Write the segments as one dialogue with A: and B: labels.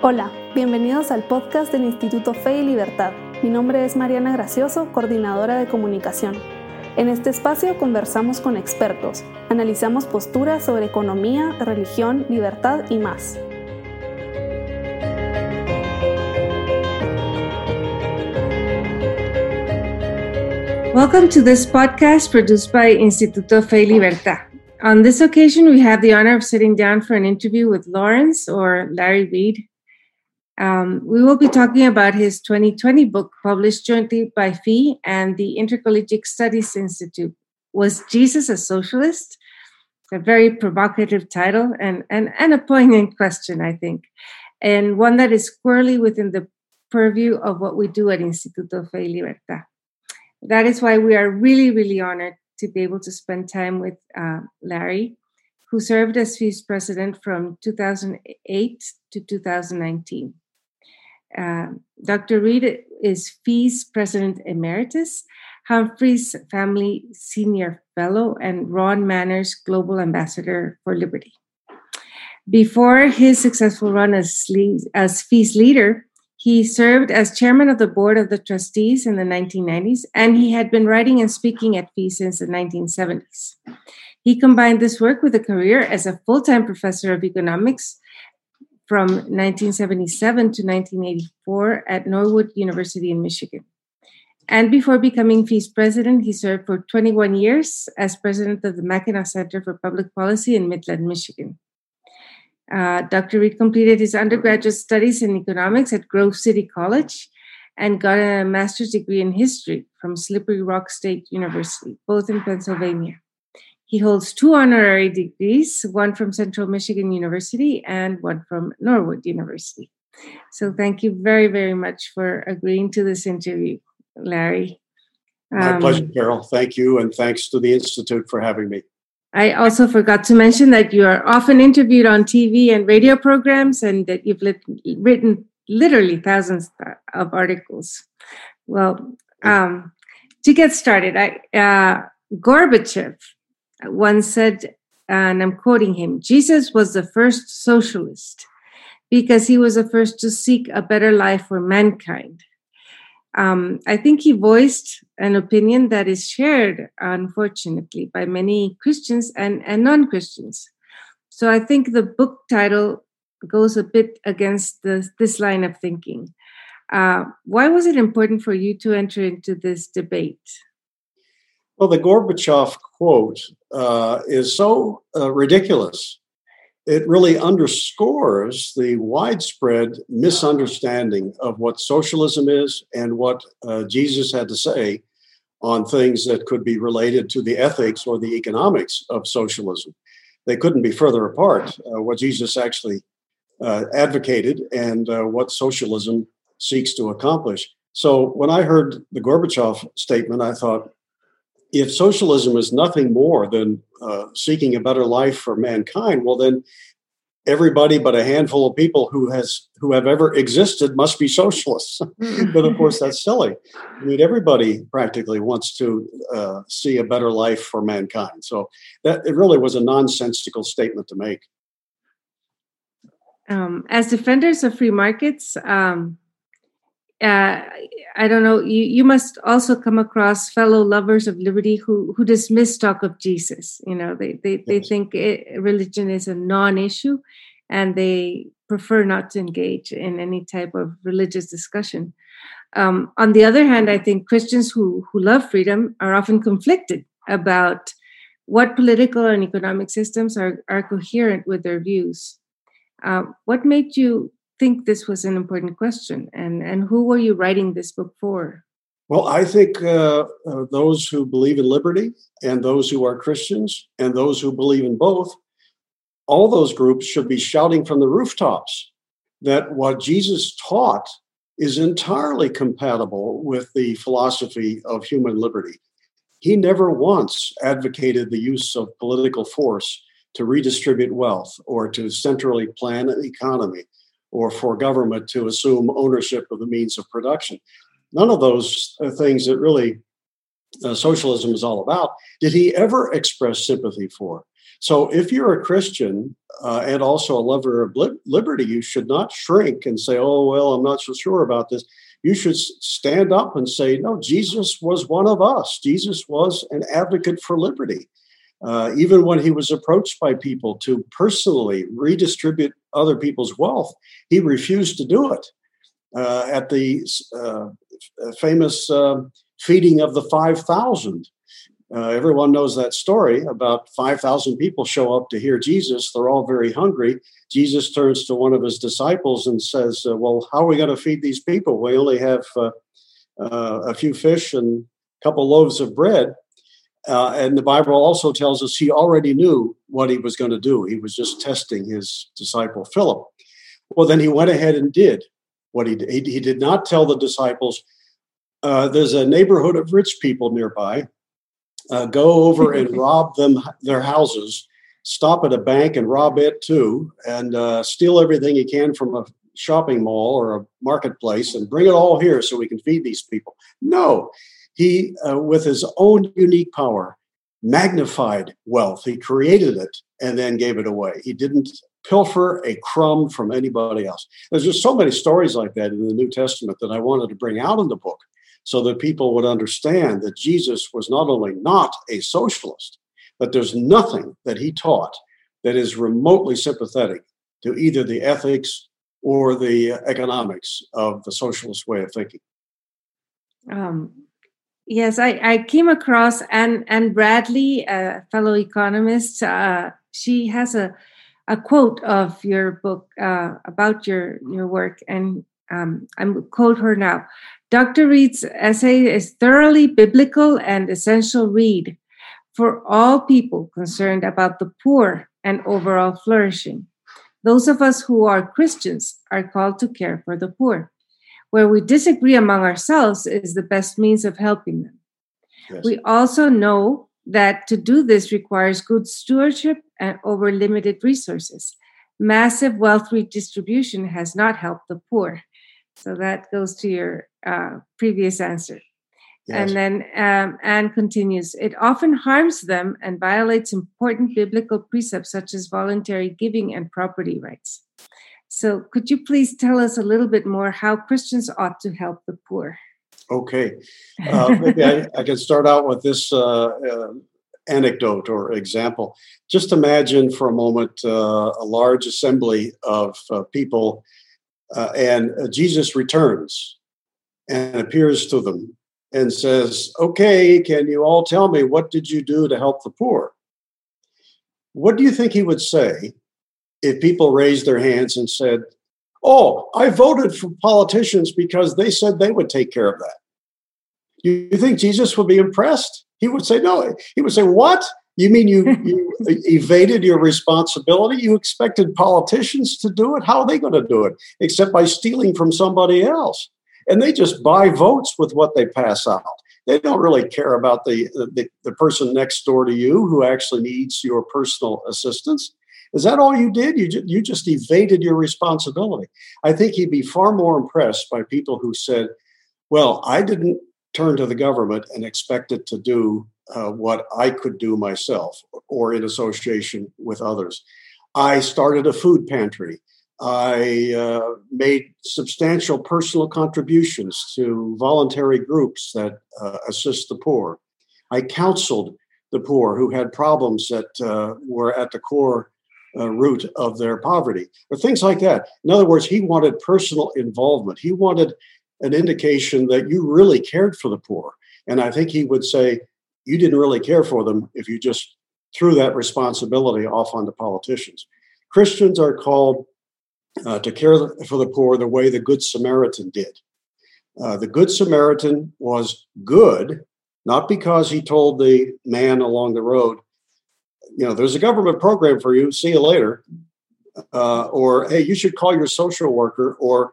A: Hola, bienvenidos al podcast del Instituto Fe y Libertad. Mi nombre es Mariana Gracioso, coordinadora de comunicación. En este espacio conversamos con expertos, analizamos posturas sobre economía, religión, libertad y más.
B: Welcome to this podcast produced by Instituto Fe y Libertad. On this occasion, we have the honor of sitting down for an interview with Lawrence or Larry Reed. Um, we will be talking about his 2020 book published jointly by FEE and the Intercollegiate Studies Institute. Was Jesus a socialist? A very provocative title and, and, and a poignant question, I think, and one that is squarely within the purview of what we do at Instituto Fe y Libertad. That is why we are really, really honored to be able to spend time with uh, Larry, who served as FEE's president from 2008 to 2019. Uh, Dr. Reed is FEE's president emeritus, Humphreys Family Senior Fellow, and Ron Manners Global Ambassador for Liberty. Before his successful run as, as FEE's leader, he served as chairman of the board of the trustees in the 1990s, and he had been writing and speaking at FEE since the 1970s. He combined this work with a career as a full time professor of economics from 1977 to 1984 at Northwood University in Michigan. And before becoming FEE's president, he served for 21 years as president of the Mackinac Center for Public Policy in Midland, Michigan. Uh, Dr. Reed completed his undergraduate studies in economics at Grove City College and got a master's degree in history from Slippery Rock State University, both in Pennsylvania. He holds two honorary degrees, one from Central Michigan University and one from Northwood University. So thank you very, very much for agreeing to this interview, Larry.
C: My um, pleasure, Carol. Thank you, and thanks to the Institute for having me.
B: I also forgot to mention that you are often interviewed on TV and radio programs and that you've lit, written literally thousands of articles. Well, um, to get started, I, uh, Gorbachev once said, and I'm quoting him Jesus was the first socialist because he was the first to seek a better life for mankind um, I think he voiced an opinion that is shared, unfortunately, by many Christians and, and non Christians. So I think the book title goes a bit against the, this line of thinking. Uh, why was it important for you to enter into this debate?
C: Well, the Gorbachev quote uh, is so uh, ridiculous it really underscores the widespread misunderstanding of what socialism is and what uh, Jesus had to say on things that could be related to the ethics or the economics of socialism. They couldn't be further apart, uh, what Jesus actually uh, advocated and uh, what socialism seeks to accomplish. So when I heard the Gorbachev statement, I thought, if socialism is nothing more than uh, seeking a better life for mankind, well, then everybody but a handful of people who has who have ever existed must be socialists. but of course, that's silly. I mean, everybody practically wants to uh, see a better life for mankind. So that it really was a nonsensical statement to make.
B: Um, as defenders of free markets, um, uh, I don't know. You you must also come across fellow lovers of liberty who who dismiss talk of Jesus. You know, they they they think it, religion is a non-issue, and they prefer not to engage in any type of religious discussion. Um, on the other hand, I think Christians who who love freedom are often conflicted about what political and economic systems are are coherent with their views. Uh, what made you think this was an important question and and who were you writing this book for?
C: Well i think uh, uh, those who believe in liberty and those who are christians and those who believe in both all those groups should be shouting from the rooftops that what jesus taught is entirely compatible with the philosophy of human liberty. He never once advocated the use of political force to redistribute wealth or to centrally plan an economy or for government to assume ownership of the means of production. None of those are things that really uh, socialism is all about did he ever express sympathy for. So if you're a Christian uh, and also a lover of liberty, you should not shrink and say, oh, well, I'm not so sure about this. You should stand up and say, no, Jesus was one of us. Jesus was an advocate for liberty. Uh, even when he was approached by people to personally redistribute other people's wealth, he refused to do it. Uh, at the uh, famous uh, feeding of the 5,000, uh, everyone knows that story. About 5,000 people show up to hear Jesus. They're all very hungry. Jesus turns to one of his disciples and says, uh, Well, how are we going to feed these people? We only have a few fish and a couple loaves of bread. Uh, and the Bible also tells us he already knew what he was going to do. He was just testing his disciple Philip. Well, then he went ahead and did what he did. He, he did not tell the disciples, uh, There's a neighborhood of rich people nearby uh, go over and rob them their houses, stop at a bank and rob it too, and uh, steal everything you can from a shopping mall or a marketplace and bring it all here so we can feed these people. No, he, uh, with his own unique power, magnified wealth. He created it and then gave it away. He didn't pilfer a crumb from anybody else. There's just so many stories like that in the New Testament that I wanted to bring out in the book so that people would understand that Jesus was not only not a socialist, but there's nothing that he taught that is remotely sympathetic to either the ethics or the economics of the socialist way of thinking.
B: Um, yes, I, I, came across Anne, Anne Bradley, a fellow economist. Uh, she has a, a quote of your book uh, about your, your work, and um, I'm quote her now. Dr. Reed's essay is thoroughly biblical and essential read for all people concerned about the poor and overall flourishing. Those of us who are Christians are called to care for the poor. Where we disagree among ourselves is the best means of helping them. Yes. We also know that to do this requires good stewardship and over limited resources. Massive wealth redistribution has not helped the poor. So that goes to your uh, previous answer. Yes. And then um, Anne continues it often harms them and violates important biblical precepts such as voluntary giving and property rights. So, could you please tell us a little bit more how Christians ought to help the poor?
C: Okay. Uh, maybe I, I, can start out with this uh, uh, anecdote or example. Just imagine for a moment uh, a large assembly of uh, people uh, and Jesus returns and appears to them and says, Okay, can you all tell me what did you do to help the poor? What do you think he would say if people raised their hands and said, Oh, I voted for politicians because they said they would take care of that? Do you think Jesus would be impressed? He would say, No. He would say, What? You mean you, you evaded your responsibility? You expected politicians to do it? How are they going to do it except by stealing from somebody else? And they just buy votes with what they pass out. They don't really care about the, the, the person next door to you who actually needs your personal assistance. Is that all you did? You, ju- you just evaded your responsibility. I think he'd be far more impressed by people who said, Well, I didn't turn to the government and expect it to do uh, what I could do myself or in association with others. I started a food pantry. I uh, made substantial personal contributions to voluntary groups that uh, assist the poor. I counseled the poor who had problems that uh, were at the core uh, root of their poverty, or things like that. In other words, he wanted personal involvement. He wanted an indication that you really cared for the poor. And I think he would say, you didn't really care for them if you just threw that responsibility off onto politicians. Christians are called uh, to care for the poor the way the Good Samaritan did. Uh, the Good Samaritan was good, not because he told the man along the road, you know, there's a government program for you, see you later. Uh, or, hey, you should call your social worker, or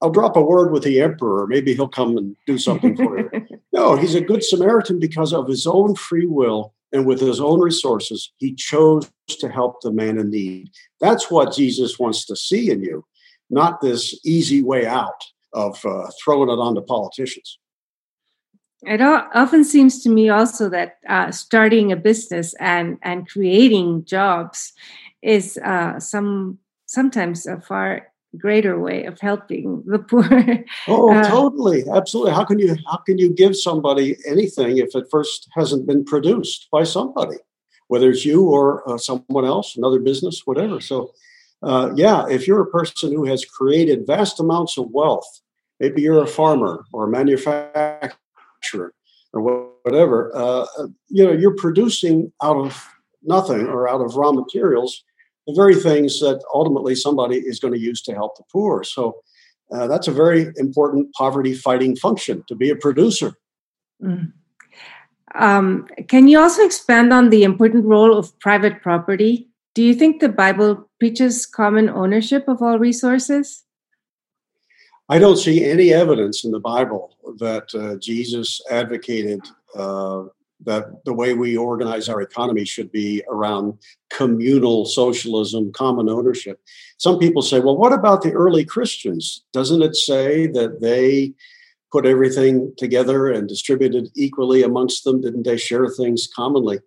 C: I'll drop a word with the emperor. Maybe he'll come and do something for you. no, he's a good Samaritan because of his own free will and with his own resources, he chose to help the man in need. That's what Jesus wants to see in you, not this easy way out of uh, throwing it onto politicians.
B: It often seems to me also that uh, starting a business and and creating jobs is uh, some sometimes a far greater way of helping the poor.
C: oh, uh, totally, absolutely. How can you how can you give somebody anything if it first hasn't been produced by somebody, whether it's you or uh, someone else, another business, whatever. So, uh, yeah, if you're a person who has created vast amounts of wealth, maybe you're a farmer or a manufacturer or whatever, uh, you know, you're producing out of nothing or out of raw materials the very things that ultimately somebody is going to use to help the poor. So uh, that's a very important poverty fighting function to be a producer. Mm.
B: Um, can you also expand on the important role of private property? Do you think the Bible preaches common ownership of all resources?
C: I don't see any evidence in the Bible that uh, Jesus advocated uh, that the way we organize our economy should be around communal socialism, common ownership. Some people say, well, what about the early Christians? Doesn't it say that they put everything together and distributed equally amongst them? Didn't they share things commonly?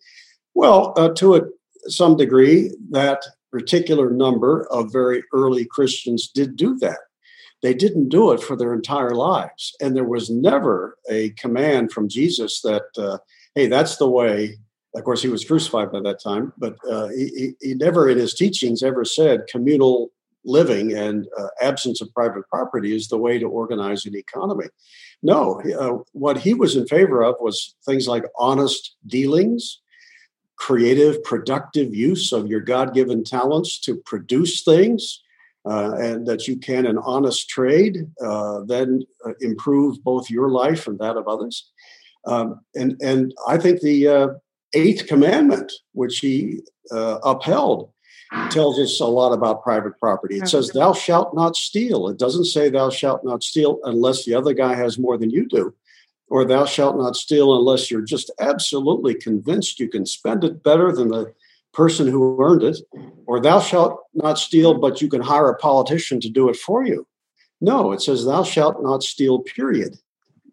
C: Well, uh, to a, some degree, that particular number of very early Christians did do that. They didn't do it for their entire lives. And there was never a command from Jesus that, uh, hey, that's the way. Of course, he was crucified by that time, but uh, he, he never in his teachings ever said communal living and uh, absence of private property is the way to organize an economy. No, uh, what he was in favor of was things like honest dealings, creative, productive use of your God given talents to produce things. Uh, and that you can, in honest trade, uh, then uh, improve both your life and that of others. Um, and and I think the uh, eighth commandment, which he uh, upheld, tells us a lot about private property. It says, "Thou shalt not steal." It doesn't say, "Thou shalt not steal," unless the other guy has more than you do, or "Thou shalt not steal," unless you're just absolutely convinced you can spend it better than the person who earned it, or "Thou shalt not steal," but you can hire a politician to do it for you. No, it says, "Thou shalt not steal." Period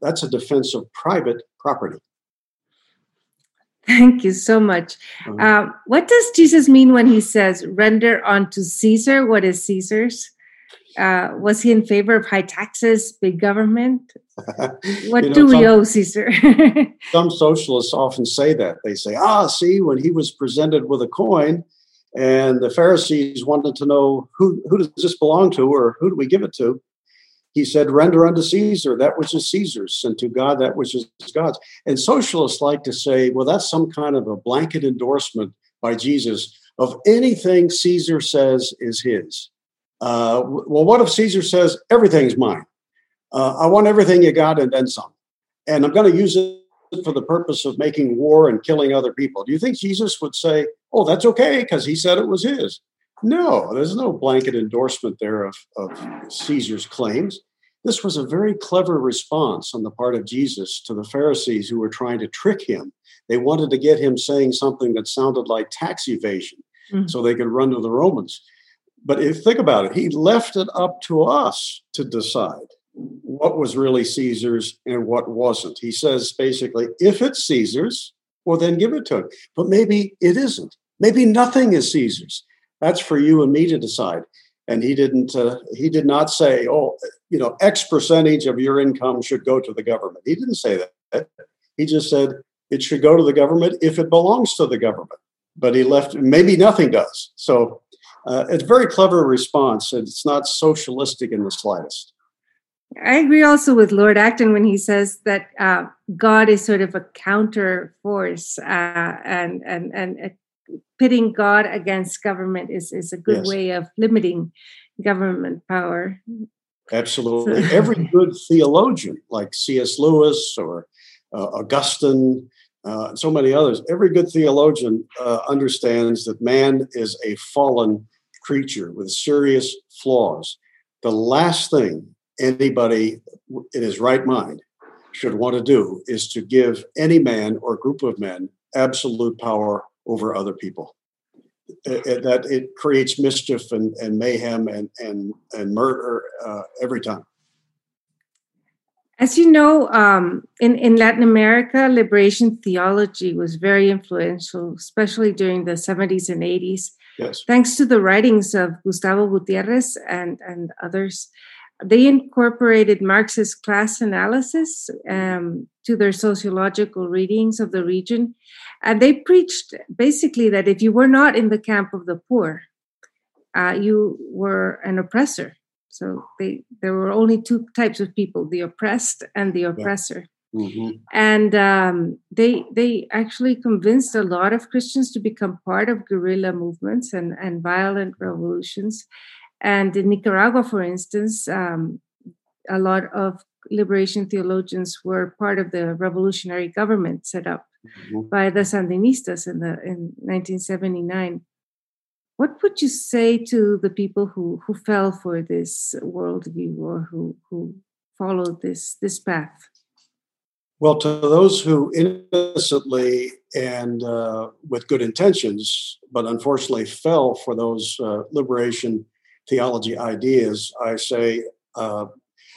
C: that's a defense of private property.
B: Thank you so much. Mm-hmm. Uh, what does Jesus mean when he says, render unto Caesar what is Caesar's? Uh, was he in favor of high taxes, big government? What you know, do we owe Caesar?
C: some socialists often say that. They say, ah, see, when he was presented with a coin and the Pharisees wanted to know who, who does this belong to or who do we give it to? he said, render unto Caesar that which is Caesar's, and to God that which is God's. And socialists like to say, well, that's some kind of a blanket endorsement by Jesus of anything Caesar says is his. Uh, well, what if Caesar says, everything's mine? Uh, I want everything you got and then some. And I'm going to use it for the purpose of making war and killing other people. Do you think Jesus would say, oh, that's okay because he said it was his? No, there's no blanket endorsement there of, of Caesar's claims. This was a very clever response on the part of Jesus to the Pharisees who were trying to trick him. They wanted to get him saying something that sounded like tax evasion mm-hmm. so they could run to the Romans. But if think about it, he left it up to us to decide what was really Caesar's and what wasn't. He says basically, if it's Caesar's, well, then give it to him. But maybe it isn't. Maybe nothing is Caesar's. That's for you and me to decide. And he didn't. Uh, he did not say, "Oh, you know, X percentage of your income should go to the government." He didn't say that. He just said it should go to the government if it belongs to the government. But he left. Maybe nothing does. So uh, it's a very clever response, and it's not socialistic in the slightest.
B: I agree also with Lord Acton when he says that uh, God is sort of a counter force, uh, and and and pitting God against government is, is a good yes. way of limiting government power.
C: Absolutely. So. Every good theologian, like C.S. Lewis or uh, Augustine, uh, so many others, every good theologian uh, understands that man is a fallen creature with serious flaws. The last thing anybody in his right mind should want to do is to give any man or group of men absolute power over other people. It, it, that it creates mischief and, and mayhem and and and murder uh, every time.
B: As you know, um, in, in Latin America, liberation theology was very influential, especially during the 70s and 80s.
C: Yes.
B: Thanks to the writings of Gustavo Gutierrez and, and others, they incorporated Marxist class analysis um, to their sociological readings of the region. And they preached basically that if you were not in the camp of the poor, uh, you were an oppressor. So they there were only two types of people: the oppressed and the oppressor. Yeah. Mm-hmm. And um, they they actually convinced a lot of Christians to become part of guerrilla movements and and violent revolutions. And in Nicaragua, for instance, um, a lot of liberation theologians were part of the revolutionary government set up mm-hmm. by the Sandinistas in the in 1979 what would you say to the people who, who fell for this worldview or who, who followed this, this path?
C: Well, to those who innocently and uh, with good intentions, but unfortunately fell for those uh, liberation theology ideas, I say, uh,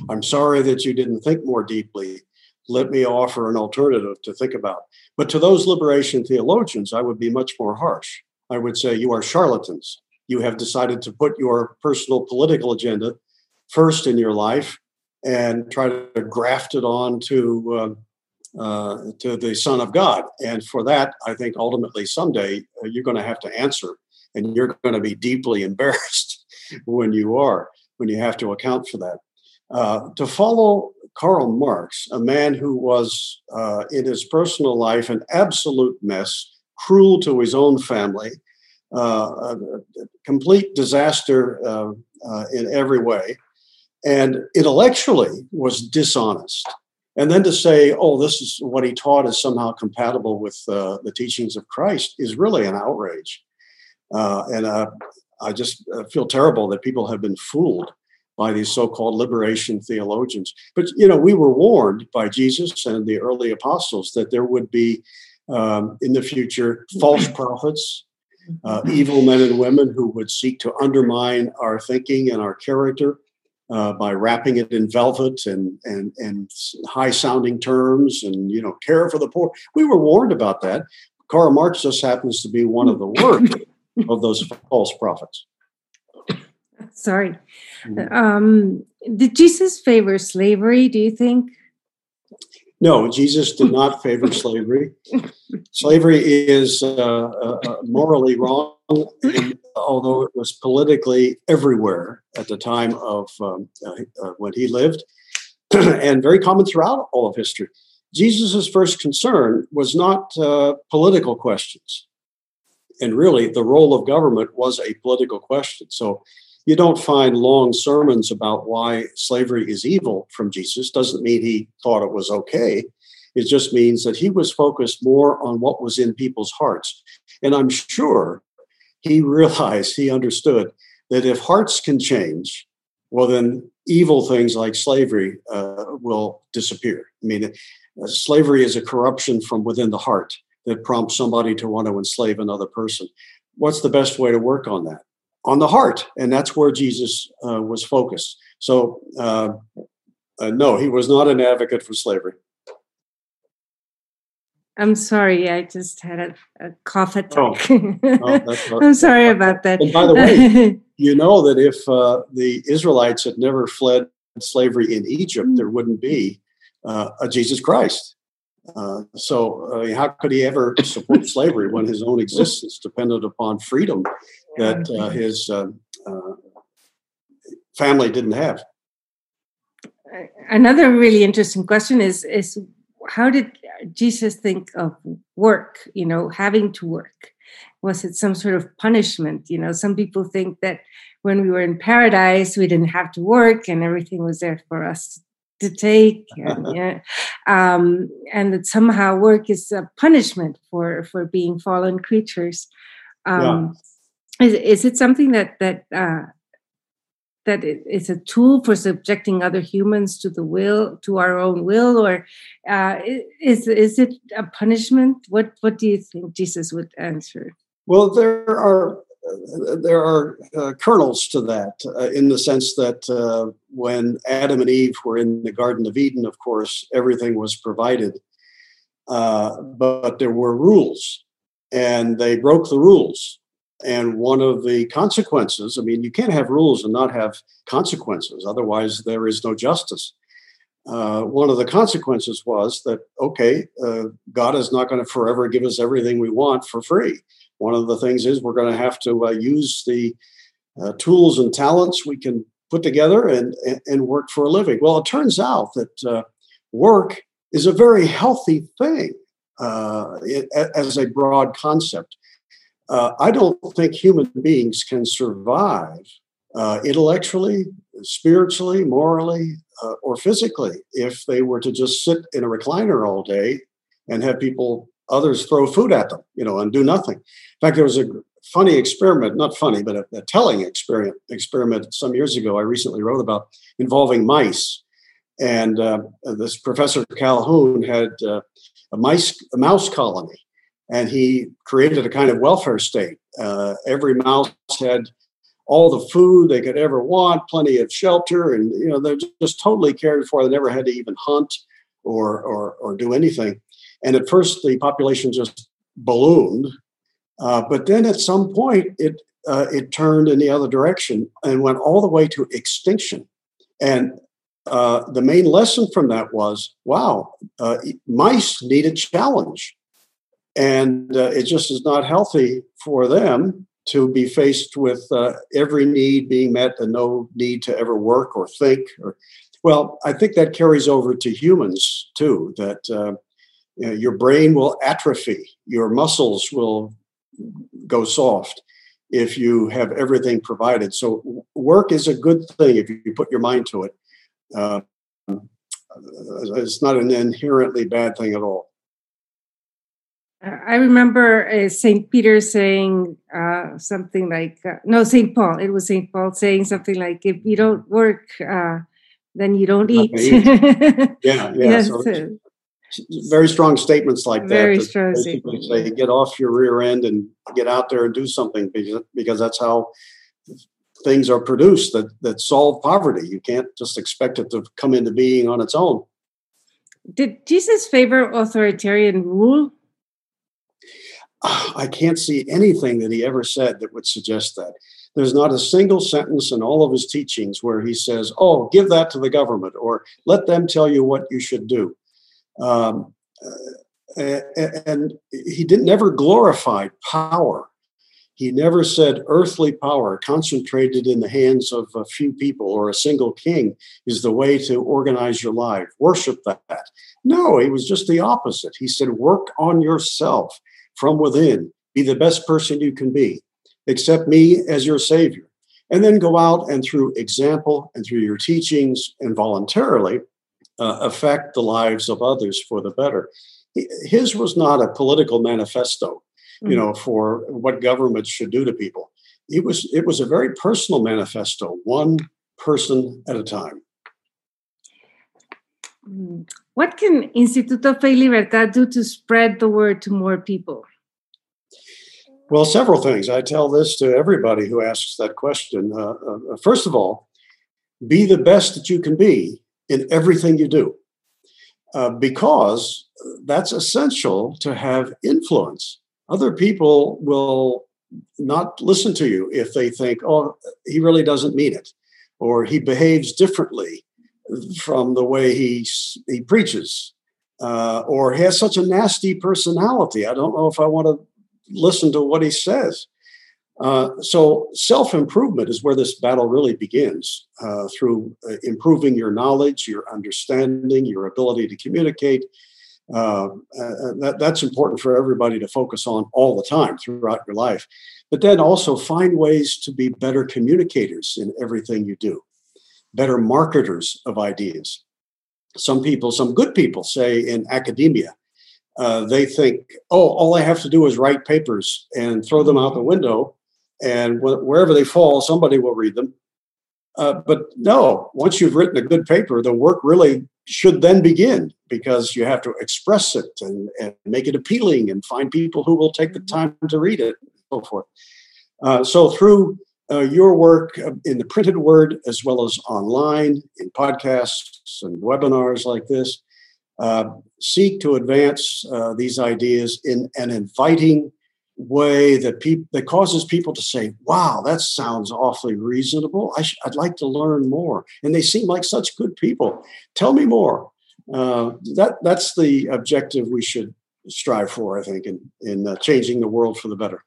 C: I'm sorry that you didn't think more deeply. Let me offer an alternative to think about. But to those liberation theologians, I would be much more harsh. I would say you are charlatans. You have decided to put your personal political agenda first in your life and try to graft it on to uh, to the Son of God. And for that, I think ultimately someday uh, you're going to have to answer, and you're going to be deeply embarrassed when you are when you have to account for that. Uh, to follow Karl Marx, a man who was uh, in his personal life an absolute mess, cruel to his own family, uh, a, complete disaster uh, in every way, and intellectually was dishonest. And then to say, oh, this is what he taught is somehow compatible with uh, the teachings of Christ is really an outrage. Uh, and I just feel terrible that people have been fooled by these so-called liberation theologians. But you know, we were warned by Jesus and the early apostles that there would be um, in the future false prophets, uh, evil men and women who would seek to undermine our thinking and our character uh, by wrapping it in velvet and and and high sounding terms and you know care for the poor. We were warned about that. Karl Marx just happens to be one of the worst of those false prophets.
B: Sorry. Mm-hmm. Um, did Jesus favor slavery? Do you think?
C: No, Jesus did not favor slavery. Slavery is uh, uh, uh, morally wrong, although it was politically everywhere at the time of um, uh, uh when he lived, and very common throughout all of history. Jesus' first concern was not uh, political questions. And really, the role of government was a political question. So you don't find long sermons about why slavery is evil from Jesus. Doesn't mean he thought it was okay. It just means that he was focused more on what was in people's hearts. And I'm sure he realized, he understood that if hearts can change, well, then evil things like slavery uh, will disappear. I mean, uh, slavery is a corruption from within the heart that prompts somebody to want to enslave another person. What's the best way to work on that? on the heart, and that's where Jesus uh, was focused. So, uh, uh, no, he was not an advocate for slavery.
B: I'm sorry, I just had a, a cough attack. Oh. Oh, I'm sorry about that.
C: And by the way, you know that if uh, the Israelites had never fled slavery in Egypt, there wouldn't be uh, a Jesus Christ. Uh, so, how could he ever support slavery when his own existence depended upon freedom that uh, his uh, uh, family didn't have.
B: Another really interesting question is is how did Jesus think of work? You know, having to work. Was it some sort of punishment? You know, some people think that when we were in paradise, we didn't have to work and everything was there for us to take and, yeah, um, and that somehow work is a punishment for for being fallen creatures um, yeah. Is, is it something that that uh, that it's a tool for subjecting other humans to the will to our own will or uh, is is it a punishment what what do you think jesus would answer
C: well there are there are uh, kernels to that uh, in the sense that uh, when Adam and Eve were in the Garden of Eden, of course, everything was provided, uh, but there were rules, and they broke the rules. And one of the consequences, I mean, you can't have rules and not have consequences, otherwise, there is no justice. Uh, one of the consequences was that, okay, uh, God is not going to forever give us everything we want for free. One of the things is we're going to have to uh, use the uh, tools and talents we can put together and, and work for a living. Well, it turns out that uh, work is a very healthy thing it, as a broad concept. I don't think human beings can survive uh, intellectually, spiritually, morally, uh, or physically if they were to just sit in a recliner all day and have people others throw food at them you know and do nothing. In fact there was a funny experiment not funny but a, a telling experiment experiment some years ago i recently wrote about involving mice. And uh, this professor calhoun had uh, a mice a mouse colony and he created a kind of welfare state uh, every mouse had all the food they could ever want, plenty of shelter, and you know they're just totally cared for. They never had to even hunt or or, or do anything. And at first, the population just ballooned, uh, but then at some point, it uh, it turned in the other direction and went all the way to extinction. And uh, the main lesson from that was, wow, uh, mice need a challenge, and uh, it just is not healthy for them to be faced with uh, every need being met and no need to ever work or think or well i think that carries over to humans too that uh, you know, your brain will atrophy your muscles will go soft if you have everything provided. So work is a good thing if you put your mind to it. Uh, it's not an inherently bad thing at all
B: I remember uh, St. Peter saying uh, something like, uh, no, St. Paul, it was St. Paul saying something like, if you don't work, uh, then you don't eat. eat.
C: yeah, yeah. Yes. So very strong statements like
B: very
C: that.
B: Very strong statements.
C: Say, get off your rear end and get out there and do something because, because that's how things are produced that, that solve poverty. You can't just expect it to come into being on its own.
B: Did Jesus favor authoritarian rule?
C: I can't see anything that he ever said that would suggest that. There's not a single sentence in all of his teachings where he says, Oh, give that to the government or let them tell you what you should do. Um, uh, and he didn't never glorified power. He never said earthly power concentrated in the hands of a few people or a single king is the way to organize your life. Worship that. No, he was just the opposite. He said, work on yourself from within. Be the best person you can be. Accept me as your Savior. And then go out and through example and through your teachings and voluntarily uh, affect the lives of others for the better. His was not a political manifesto, you know, for what governments should do to people. It was it was a very personal manifesto, one person at a time.
B: What can Instituto Fe y Libertad do to spread the word to more people?
C: Well, several things. I tell this to everybody who asks that question. Uh, uh, first of all, be the best that you can be in everything you do, uh, because that's essential to have influence. Other people will not listen to you if they think, oh, he really doesn't mean it, or he behaves differently from the way he, he preaches, uh, or has such a nasty personality. I don't know if I want to listen to what he says. Uh, so self improvement is where this battle really begins uh, through uh, improving your knowledge, your understanding, your ability to communicate. Uh, uh, that, that's important for everybody to focus on all the time throughout your life. But then also find ways to be better communicators in everything you do, better marketers of ideas. Some people, some good people say in academia, uh, they think, oh, all I have to do is write papers and throw them out the window, and wh- wherever they fall, somebody will read them. Uh, but no, once you've written a good paper, the work really should then begin because you have to express it and, and make it appealing and find people who will take the mm-hmm. time to read it and so forth. Uh, so through uh, your work in the printed word as well as online in podcasts and webinars like this, uh, seek to advance uh, these ideas in an inviting way that people that causes people to say, "Wow, that sounds awfully reasonable. I would like to learn more." And they seem like such good people. Tell me more. Uh, that that's the objective we should strive for. I think in in uh, changing the world for the better.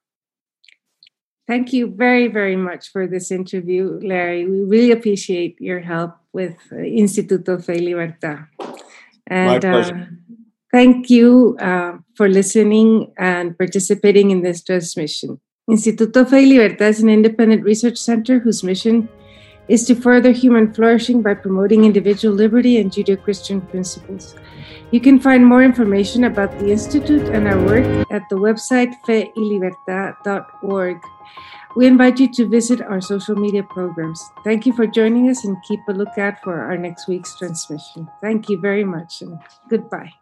B: Thank you very very much for this interview, Larry. We really appreciate your help with uh, Instituto Fe Libertad. And,
C: My pleasure. Uh,
B: Thank you uh, for listening and participating in this transmission. Instituto Fe Libertad is an independent research center whose mission is to further human flourishing by promoting individual liberty and Judeo Christian principles. You can find more information about the Institute and our work at the website feylibertad.org. We invite you to visit our social media programs. Thank you for joining us and keep a lookout for our next week's transmission. Thank you very much and goodbye.